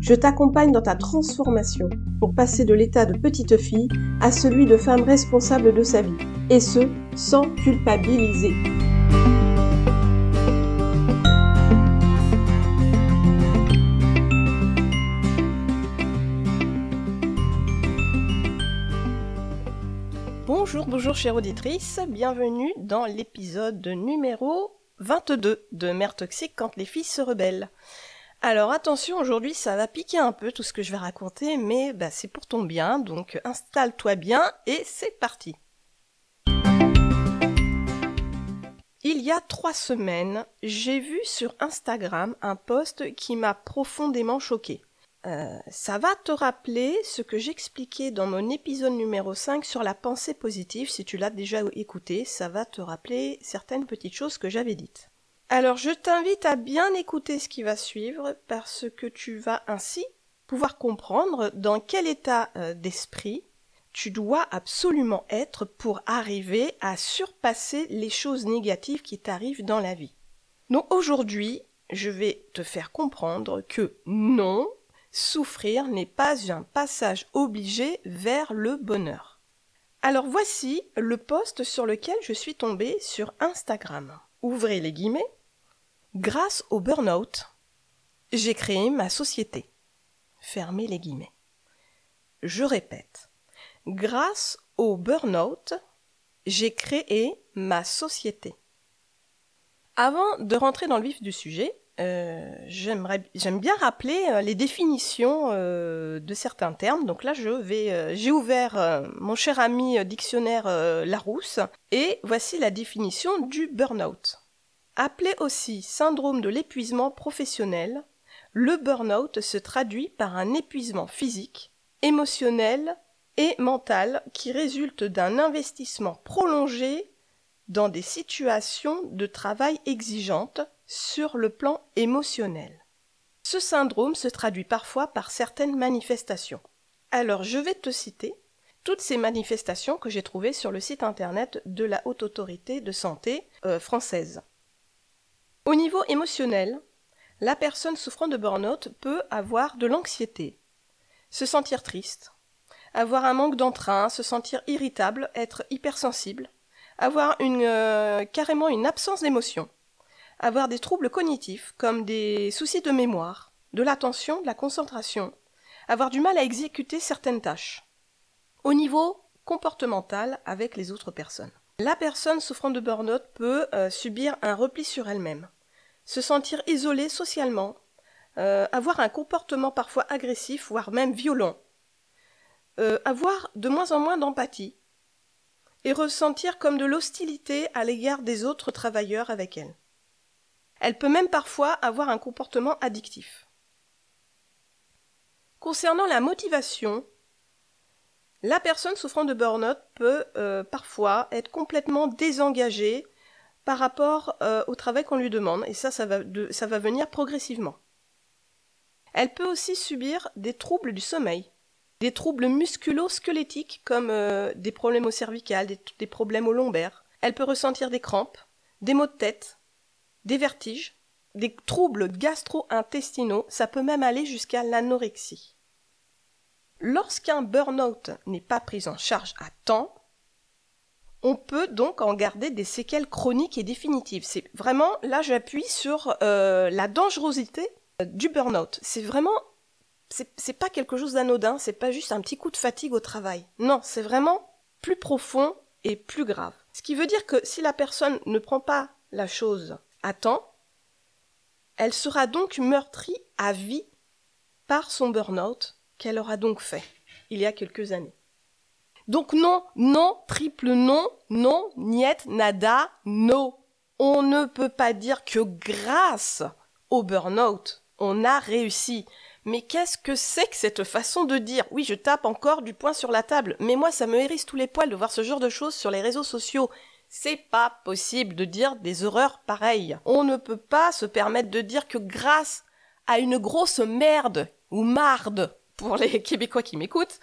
Je t'accompagne dans ta transformation pour passer de l'état de petite fille à celui de femme responsable de sa vie, et ce, sans culpabiliser. Bonjour, bonjour chère auditrice, bienvenue dans l'épisode numéro 22 de Mère toxique quand les filles se rebellent. Alors attention, aujourd'hui ça va piquer un peu tout ce que je vais raconter, mais bah, c'est pour ton bien, donc installe-toi bien et c'est parti. Il y a trois semaines, j'ai vu sur Instagram un post qui m'a profondément choqué. Euh, ça va te rappeler ce que j'expliquais dans mon épisode numéro 5 sur la pensée positive. Si tu l'as déjà écouté, ça va te rappeler certaines petites choses que j'avais dites. Alors je t'invite à bien écouter ce qui va suivre parce que tu vas ainsi pouvoir comprendre dans quel état euh, d'esprit tu dois absolument être pour arriver à surpasser les choses négatives qui t'arrivent dans la vie. Donc aujourd'hui, je vais te faire comprendre que non, souffrir n'est pas un passage obligé vers le bonheur. Alors voici le post sur lequel je suis tombée sur Instagram. Ouvrez les guillemets. Grâce au burn-out, j'ai créé ma société. Fermez les guillemets. Je répète. Grâce au burn-out, j'ai créé ma société. Avant de rentrer dans le vif du sujet, euh, j'aime bien rappeler euh, les définitions euh, de certains termes. Donc là, j'ai ouvert mon cher ami dictionnaire Larousse et voici la définition du burn-out. Appelé aussi syndrome de l'épuisement professionnel, le burn-out se traduit par un épuisement physique, émotionnel et mental qui résulte d'un investissement prolongé dans des situations de travail exigeantes sur le plan émotionnel. Ce syndrome se traduit parfois par certaines manifestations. Alors je vais te citer toutes ces manifestations que j'ai trouvées sur le site internet de la Haute Autorité de Santé euh, française. Au niveau émotionnel, la personne souffrant de burn-out peut avoir de l'anxiété, se sentir triste, avoir un manque d'entrain, se sentir irritable, être hypersensible, avoir une, euh, carrément une absence d'émotion, avoir des troubles cognitifs comme des soucis de mémoire, de l'attention, de la concentration, avoir du mal à exécuter certaines tâches. Au niveau comportemental avec les autres personnes. La personne souffrant de burn-out peut euh, subir un repli sur elle-même, se sentir isolé socialement, euh, avoir un comportement parfois agressif, voire même violent, euh, avoir de moins en moins d'empathie, et ressentir comme de l'hostilité à l'égard des autres travailleurs avec elle. Elle peut même parfois avoir un comportement addictif. Concernant la motivation, la personne souffrant de burn-out peut euh, parfois être complètement désengagée par rapport euh, au travail qu'on lui demande, et ça, ça va, venir progressivement. Elle peut aussi subir des troubles du sommeil, des troubles musculo-squelettiques comme euh, des problèmes au cervical, des, des problèmes au lombaire. Elle peut ressentir des crampes, des maux de tête, des vertiges, des troubles gastro-intestinaux, ça peut même aller jusqu'à l'anorexie. Lorsqu'un burn-out n'est pas pris en charge à temps, on peut donc en garder des séquelles chroniques et définitives. C'est vraiment, là j'appuie sur euh, la dangerosité euh, du burn-out. C'est vraiment, c'est pas quelque chose d'anodin, c'est pas juste un petit coup de fatigue au travail. Non, c'est vraiment plus profond et plus grave. Ce qui veut dire que si la personne ne prend pas la chose à temps, elle sera donc meurtrie à vie par son burn-out qu'elle aura donc fait il y a quelques années. Donc non, non, triple non, non, niet, nada, no. On ne peut pas dire que grâce au burn-out, on a réussi. Mais qu'est-ce que c'est que cette façon de dire? Oui, je tape encore du poing sur la table, mais moi ça me hérisse tous les poils de voir ce genre de choses sur les réseaux sociaux. C'est pas possible de dire des horreurs pareilles. On ne peut pas se permettre de dire que grâce à une grosse merde ou marde pour les Québécois qui m'écoutent,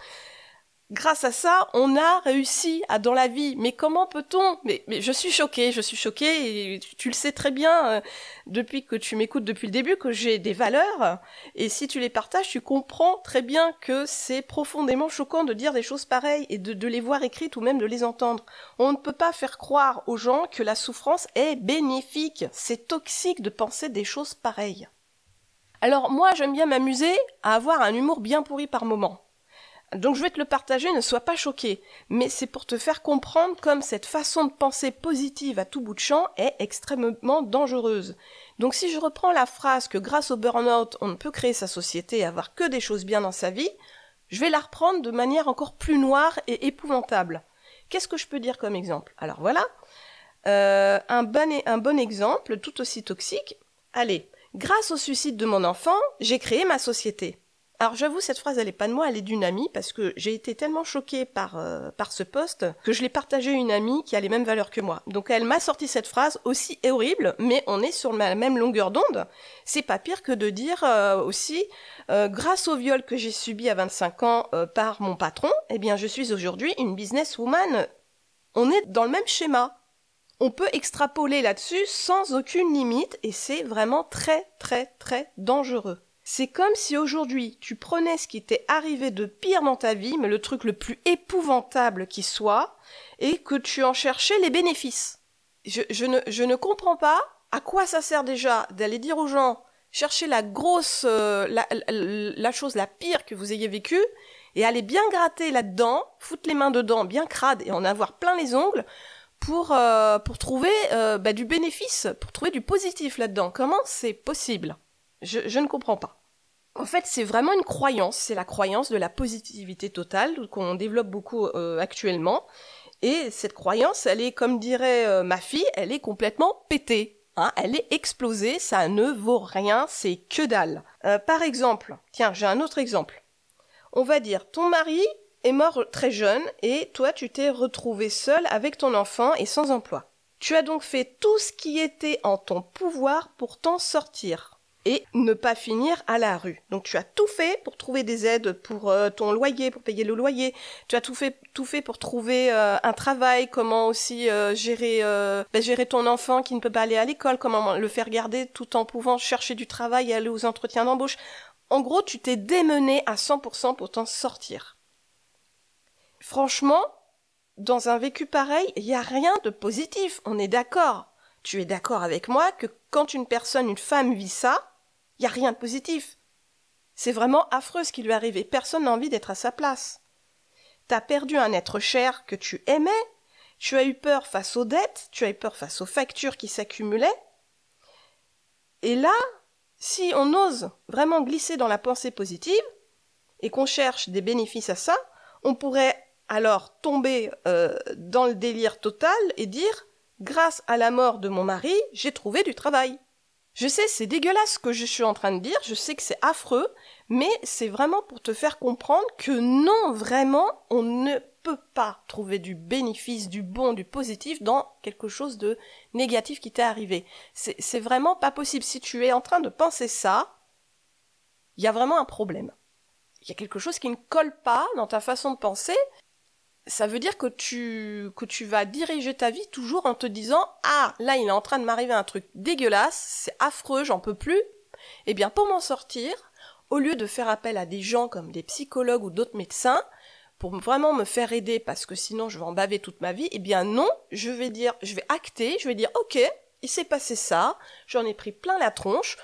grâce à ça, on a réussi à dans la vie. Mais comment peut-on? Mais, je suis choquée, je suis choquée, tu, le sais très bien euh, depuis que tu m'écoutes depuis le début que j'ai des valeurs, et si tu les partages, tu comprends très bien que c'est profondément choquant de dire des choses pareilles et de, de les voir écrites ou même de les entendre. On ne peut pas faire croire aux gens que la souffrance est bénéfique. C'est toxique de penser des choses pareilles. Alors moi, j'aime bien m'amuser à avoir un humour bien pourri par moment. Donc je vais te le partager, ne sois pas choqué, mais c'est pour te faire comprendre comme cette façon de penser positive à tout bout de champ est extrêmement dangereuse. Donc si je reprends la phrase que grâce au burn-out on ne peut créer sa société et avoir que des choses bien dans sa vie, je vais la reprendre de manière encore plus noire et épouvantable. Qu'est-ce que je peux dire comme exemple? Alors voilà, euh, un, bon, un bon exemple tout aussi toxique. Allez, grâce au suicide de mon enfant, j'ai créé ma société. Alors j'avoue, cette phrase, elle est pas de moi, elle est d'une amie, parce que j'ai été tellement choquée par, euh, ce poste que je l'ai partagé une amie qui a les mêmes valeurs que moi. Donc elle m'a sorti cette phrase aussi horrible, mais on est sur la même longueur d'onde. C'est pas pire que de dire euh, aussi, euh, grâce au viol que j'ai subi à 25 ans par mon patron, eh bien je suis aujourd'hui une businesswoman. On est dans le même schéma. On peut extrapoler là-dessus sans aucune limite et c'est vraiment très très très dangereux. C'est comme si aujourd'hui tu prenais ce qui t'est arrivé de pire dans ta vie, mais le truc le plus épouvantable qui soit, et que tu en cherchais les bénéfices. Je, ne, comprends pas à quoi ça sert déjà d'aller dire aux gens chercher la grosse, euh, la, chose la pire que vous ayez vécue, et aller bien gratter là-dedans, foutre les mains dedans bien crades et en avoir plein les ongles, pour, euh, pour trouver euh, bah, du bénéfice, pour trouver du positif là-dedans. Comment c'est possible? Je, ne comprends pas. En fait, c'est vraiment une croyance, c'est la croyance de la positivité totale qu'on développe beaucoup euh, actuellement. Et cette croyance, elle est, comme dirait euh, ma fille, elle est complètement pétée. Hein, elle est explosée, ça ne vaut rien, c'est que dalle. Euh, par exemple, tiens, j'ai un autre exemple. On va dire, ton mari est mort très jeune et toi tu t'es retrouvé seul avec ton enfant et sans emploi. Tu as donc fait tout ce qui était en ton pouvoir pour t'en sortir et ne pas finir à la rue. Donc tu as tout fait pour trouver des aides pour euh, ton loyer, pour payer le loyer. Tu as tout fait, tout fait pour trouver euh, un travail, comment aussi euh, gérer, ben, gérer ton enfant qui ne peut pas aller à l'école, comment le faire garder tout en pouvant chercher du travail et aller aux entretiens d'embauche. En gros, tu t'es démené à 100% pour t'en sortir. Franchement, dans un vécu pareil, il n'y a rien de positif, on est d'accord. Tu es d'accord avec moi que quand une personne, une femme vit ça, il n'y a rien de positif. C'est vraiment affreux ce qui lui est arrivé. Personne n'a envie d'être à sa place. T'as perdu un être cher que tu aimais, tu as eu peur face aux dettes, tu as eu peur face aux factures qui s'accumulaient. Et là, si on ose vraiment glisser dans la pensée positive, et qu'on cherche des bénéfices à ça, on pourrait alors tomber euh, dans le délire total et dire Grâce à la mort de mon mari, j'ai trouvé du travail. Je sais, c'est dégueulasse ce que je suis en train de dire, je sais que c'est affreux, mais c'est vraiment pour te faire comprendre que non, vraiment, on ne peut pas trouver du bénéfice, du bon, du positif dans quelque chose de négatif qui t'est arrivé. C'est vraiment pas possible. Si tu es en train de penser ça, il y a vraiment un problème. Il y a quelque chose qui ne colle pas dans ta façon de penser, ça veut dire que tu, que tu vas diriger ta vie toujours en te disant Ah, là, il est en train de m'arriver un truc dégueulasse, c'est affreux, j'en peux plus. Eh bien, pour m'en sortir, au lieu de faire appel à des gens comme des psychologues ou d'autres médecins, pour vraiment me faire aider parce que sinon je vais en baver toute ma vie, eh bien non, je vais dire, je vais acter, je vais dire ok, il s'est passé ça, j'en ai pris plein la tronche,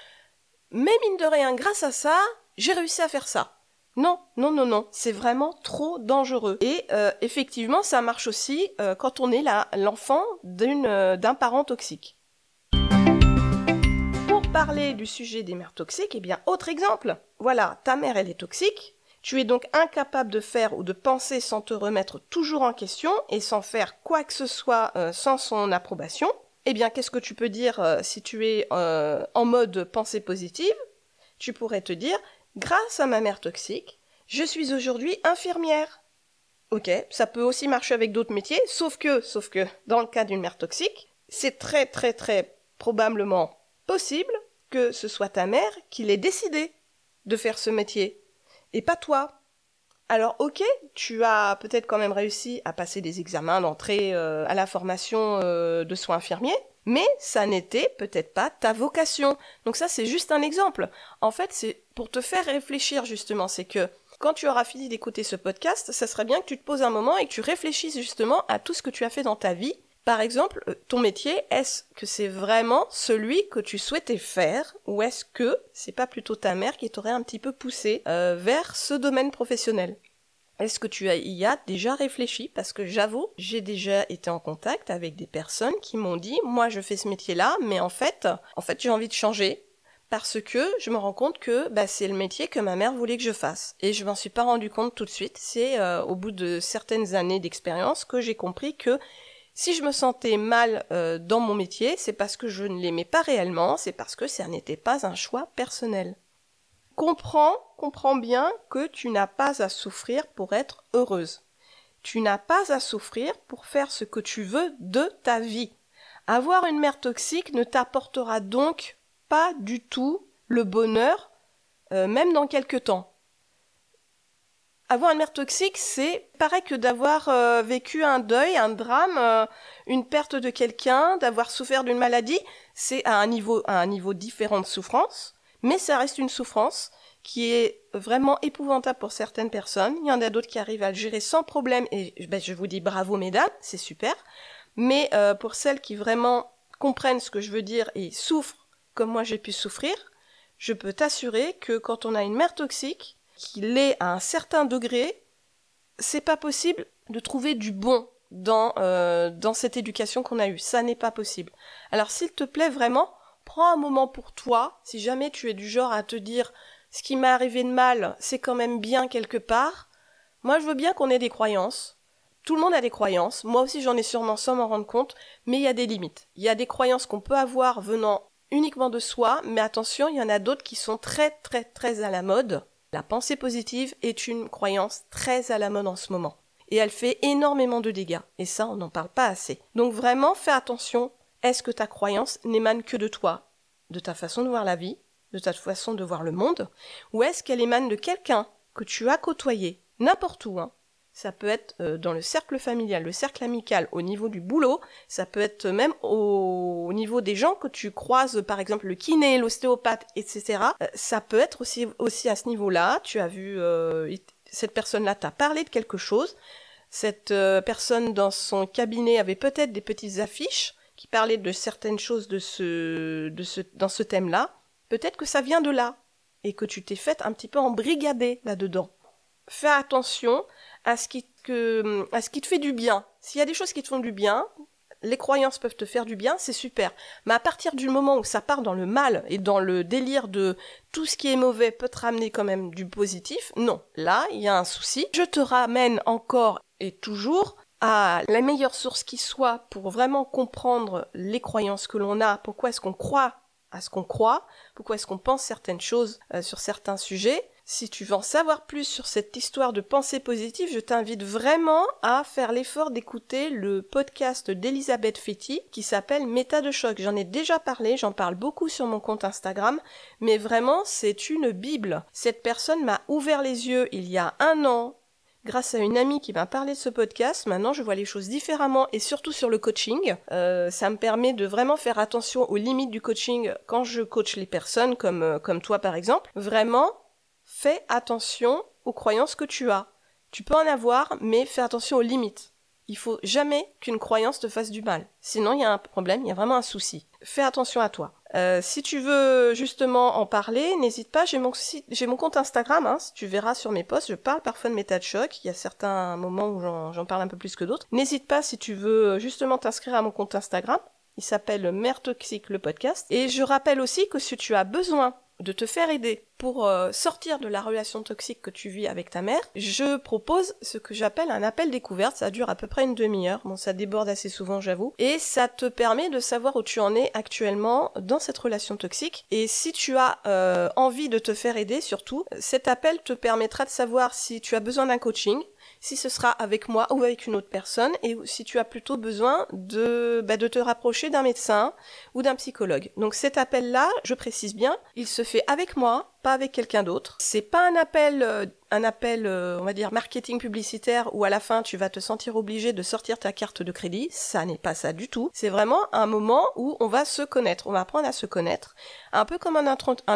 mais mine de rien, grâce à ça, j'ai réussi à faire ça. Non, non, non, non, c'est vraiment trop dangereux. Et euh, effectivement, ça marche aussi euh, quand on est l'enfant euh, d'un parent toxique. Pour parler du sujet des mères toxiques, eh bien, autre exemple. Voilà, ta mère, elle est toxique. Tu es donc incapable de faire ou de penser sans te remettre toujours en question et sans faire quoi que ce soit sans son approbation. Eh bien, qu'est-ce que tu peux dire si tu es en mode pensée positive? Tu pourrais te dire Grâce à ma mère toxique, je suis aujourd'hui infirmière. Ok, ça peut aussi marcher avec d'autres métiers, sauf que, sauf que, dans le cas d'une mère toxique, c'est très très très probablement possible que ce soit ta mère qui l'ait décidé de faire ce métier, et pas toi. Alors ok, tu as peut-être quand même réussi à passer des examens d'entrée euh, à la formation euh, de soins infirmiers, mais ça n'était peut-être pas ta vocation. Donc ça c'est juste un exemple. En fait c'est pour te faire réfléchir justement, c'est que quand tu auras fini d'écouter ce podcast, ça serait bien que tu te poses un moment et que tu réfléchisses justement à tout ce que tu as fait dans ta vie par exemple, euh, ton métier, est-ce que c'est vraiment celui que tu souhaitais faire ou est-ce que c'est pas plutôt ta mère qui t'aurait un petit peu poussé euh, vers ce domaine professionnel? Est-ce que tu y as déjà réfléchi? Parce que j'avoue, j'ai déjà été en contact avec des personnes qui m'ont dit, moi je fais ce métier-là, mais en fait, en fait j'ai envie de changer parce que je me rends compte que bah, c'est le métier que ma mère voulait que je fasse. Et je m'en suis pas rendu compte tout de suite. C'est euh, au bout de certaines années d'expérience que j'ai compris que si je me sentais mal euh, dans mon métier, c'est parce que je ne l'aimais pas réellement, c'est parce que ça n'était pas un choix personnel. Comprends, comprends bien que tu n'as pas à souffrir pour être heureuse. Tu n'as pas à souffrir pour faire ce que tu veux de ta vie. Avoir une mère toxique ne t'apportera donc pas du tout le bonheur, euh, même dans quelques temps avoir une mère toxique, c'est pareil que d'avoir euh, vécu un deuil, un drame, euh, une perte de quelqu'un, d'avoir souffert d'une maladie. C'est à à un niveau différent de souffrance, mais ça reste une souffrance qui est vraiment épouvantable pour certaines personnes. Il y en a d'autres qui arrivent à le gérer sans problème, et ben, je vous dis bravo mesdames, c'est super. Mais euh, pour celles qui vraiment comprennent ce que je veux dire et souffrent comme moi j'ai pu souffrir, je peux t'assurer que quand on a une mère toxique, qu'il est à un certain degré, c'est pas possible de trouver du bon dans, euh, dans cette éducation qu'on a eue. Ça n'est pas possible. Alors s'il te plaît vraiment, prends un moment pour toi, si jamais tu es du genre à te dire ce qui m'est arrivé de mal, c'est quand même bien quelque part. Moi je veux bien qu'on ait des croyances. Tout le monde a des croyances, moi aussi j'en ai sûrement sans m'en rendre compte, mais il y a des limites. Il y a des croyances qu'on peut avoir venant uniquement de soi, mais attention, il y en a d'autres qui sont très très très à la mode. La pensée positive est une croyance très à la mode en ce moment. Et elle fait énormément de dégâts. Et ça, on n'en parle pas assez. Donc vraiment, fais attention. Est-ce que ta croyance n'émane que de toi, de ta façon de voir la vie, de ta façon de voir le monde, ou est-ce qu'elle émane de quelqu'un que tu as côtoyé, n'importe où, hein, ça peut être euh, dans le cercle familial, le cercle amical, au niveau du boulot, ça peut être même au, niveau des gens que tu croises, par exemple le kiné, l'ostéopathe, etc. Euh, ça peut être aussi, aussi à ce niveau-là, tu as vu, euh, cette personne-là t'a parlé de quelque chose, cette personne dans son cabinet avait peut-être des petites affiches qui parlaient de certaines choses de ce, de ce, dans ce thème-là, peut-être que ça vient de là, et que tu t'es fait un petit peu embrigader là-dedans. Fais attention à ce que, à ce qui te fait du bien. S'il y a des choses qui te font du bien, les croyances peuvent te faire du bien, c'est super. Mais à partir du moment où ça part dans le mal et dans le délire de tout ce qui est mauvais peut te ramener quand même du positif, non. Là, il y a un souci. Je te ramène encore et toujours à la meilleure source qui soit pour vraiment comprendre les croyances que l'on a, pourquoi est-ce qu'on croit à ce qu'on croit, pourquoi est-ce qu'on pense certaines choses euh, sur certains sujets, si tu veux en savoir plus sur cette histoire de pensée positive, je t'invite vraiment à faire l'effort d'écouter le podcast d'Elisabeth Fetty qui s'appelle Méta de choc. J'en ai déjà parlé, j'en parle beaucoup sur mon compte Instagram, mais vraiment c'est une bible. Cette personne m'a ouvert les yeux il y a un an grâce à une amie qui m'a parlé de ce podcast, maintenant je vois les choses différemment et surtout sur le coaching. Euh, ça me permet de vraiment faire attention aux limites du coaching quand je coach les personnes comme, euh, comme toi par exemple. Vraiment, fais attention aux croyances que tu as. Tu peux en avoir, mais fais attention aux limites. Il faut jamais qu'une croyance te fasse du mal. Sinon, il y a un problème, il y a vraiment un souci. Fais attention à toi. Euh, si tu veux justement en parler, n'hésite pas. J'ai mon, compte Instagram. Hein, tu verras sur mes posts, je parle parfois de choc. Il y a certains moments où j'en, parle un peu plus que d'autres. N'hésite pas si tu veux justement t'inscrire à mon compte Instagram. Il s'appelle Mère Toxique le podcast. Et je rappelle aussi que si tu as besoin de te faire aider pour euh, sortir de la relation toxique que tu vis avec ta mère, je propose ce que j'appelle un appel découverte. Ça dure à peu près une demi-heure. Bon, ça déborde assez souvent, j'avoue. Et ça te permet de savoir où tu en es actuellement dans cette relation toxique. Et si tu as euh, envie de te faire aider, surtout, cet appel te permettra de savoir si tu as besoin d'un coaching, si ce sera avec moi ou avec une autre personne, et si tu as plutôt besoin de, bah, de te rapprocher d'un médecin ou d'un psychologue. Donc cet appel-là, je précise bien, il se fait avec moi, pas avec quelqu'un d'autre. C'est pas un appel, euh, un appel, euh, on va dire marketing publicitaire où à la fin tu vas te sentir obligé de sortir ta carte de crédit. Ça n'est pas ça du tout. C'est vraiment un moment où on va se connaître. On va apprendre à se connaître, un peu comme un,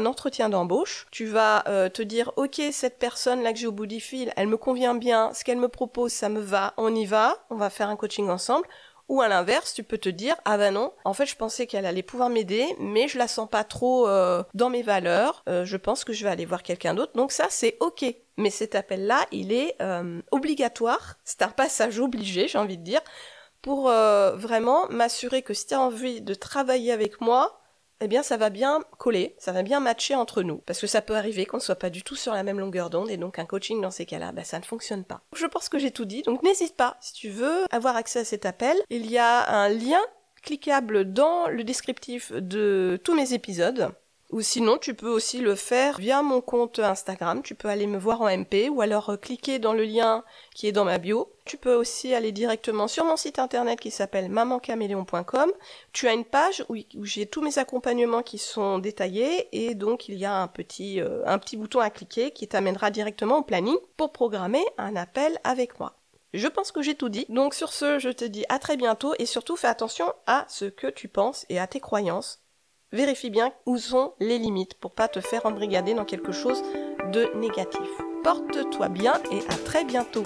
entretien d'embauche. Tu vas euh, te dire, ok, cette personne là que j'ai au bout du fil, elle me convient bien. Ce qu'elle me propose, ça me va. On y va. On va faire un coaching ensemble. Ou à l'inverse, tu peux te dire ah ben non, en fait je pensais qu'elle allait pouvoir m'aider, mais je la sens pas trop euh, dans mes valeurs. Euh, je pense que je vais aller voir quelqu'un d'autre. Donc ça c'est ok. Mais cet appel-là, il est euh, obligatoire. C'est un passage obligé, j'ai envie de dire, pour vraiment m'assurer que si tu as envie de travailler avec moi, eh bien ça va bien coller, ça va bien matcher entre nous. Parce que ça peut arriver qu'on ne soit pas du tout sur la même longueur d'onde et donc un coaching dans ces cas-là, bah, ça ne fonctionne pas. Je pense que j'ai tout dit, donc n'hésite pas, si tu veux avoir accès à cet appel, il y a un lien cliquable dans le descriptif de tous mes épisodes. Ou sinon, tu peux aussi le faire via mon compte Instagram. Tu peux aller me voir en MP ou alors euh, cliquer dans le lien qui est dans ma bio. Tu peux aussi aller directement sur mon site internet qui s'appelle mamancaméléon.com. Tu as une page où, j'ai tous mes accompagnements qui sont détaillés et donc il y a euh, un petit bouton à cliquer qui t'amènera directement au planning pour programmer un appel avec moi. Je pense que j'ai tout dit. Donc sur ce, je te dis à très bientôt et surtout fais attention à ce que tu penses et à tes croyances vérifie bien où sont les limites pour pas te faire embrigader dans quelque chose de négatif. Porte-toi bien et à très bientôt.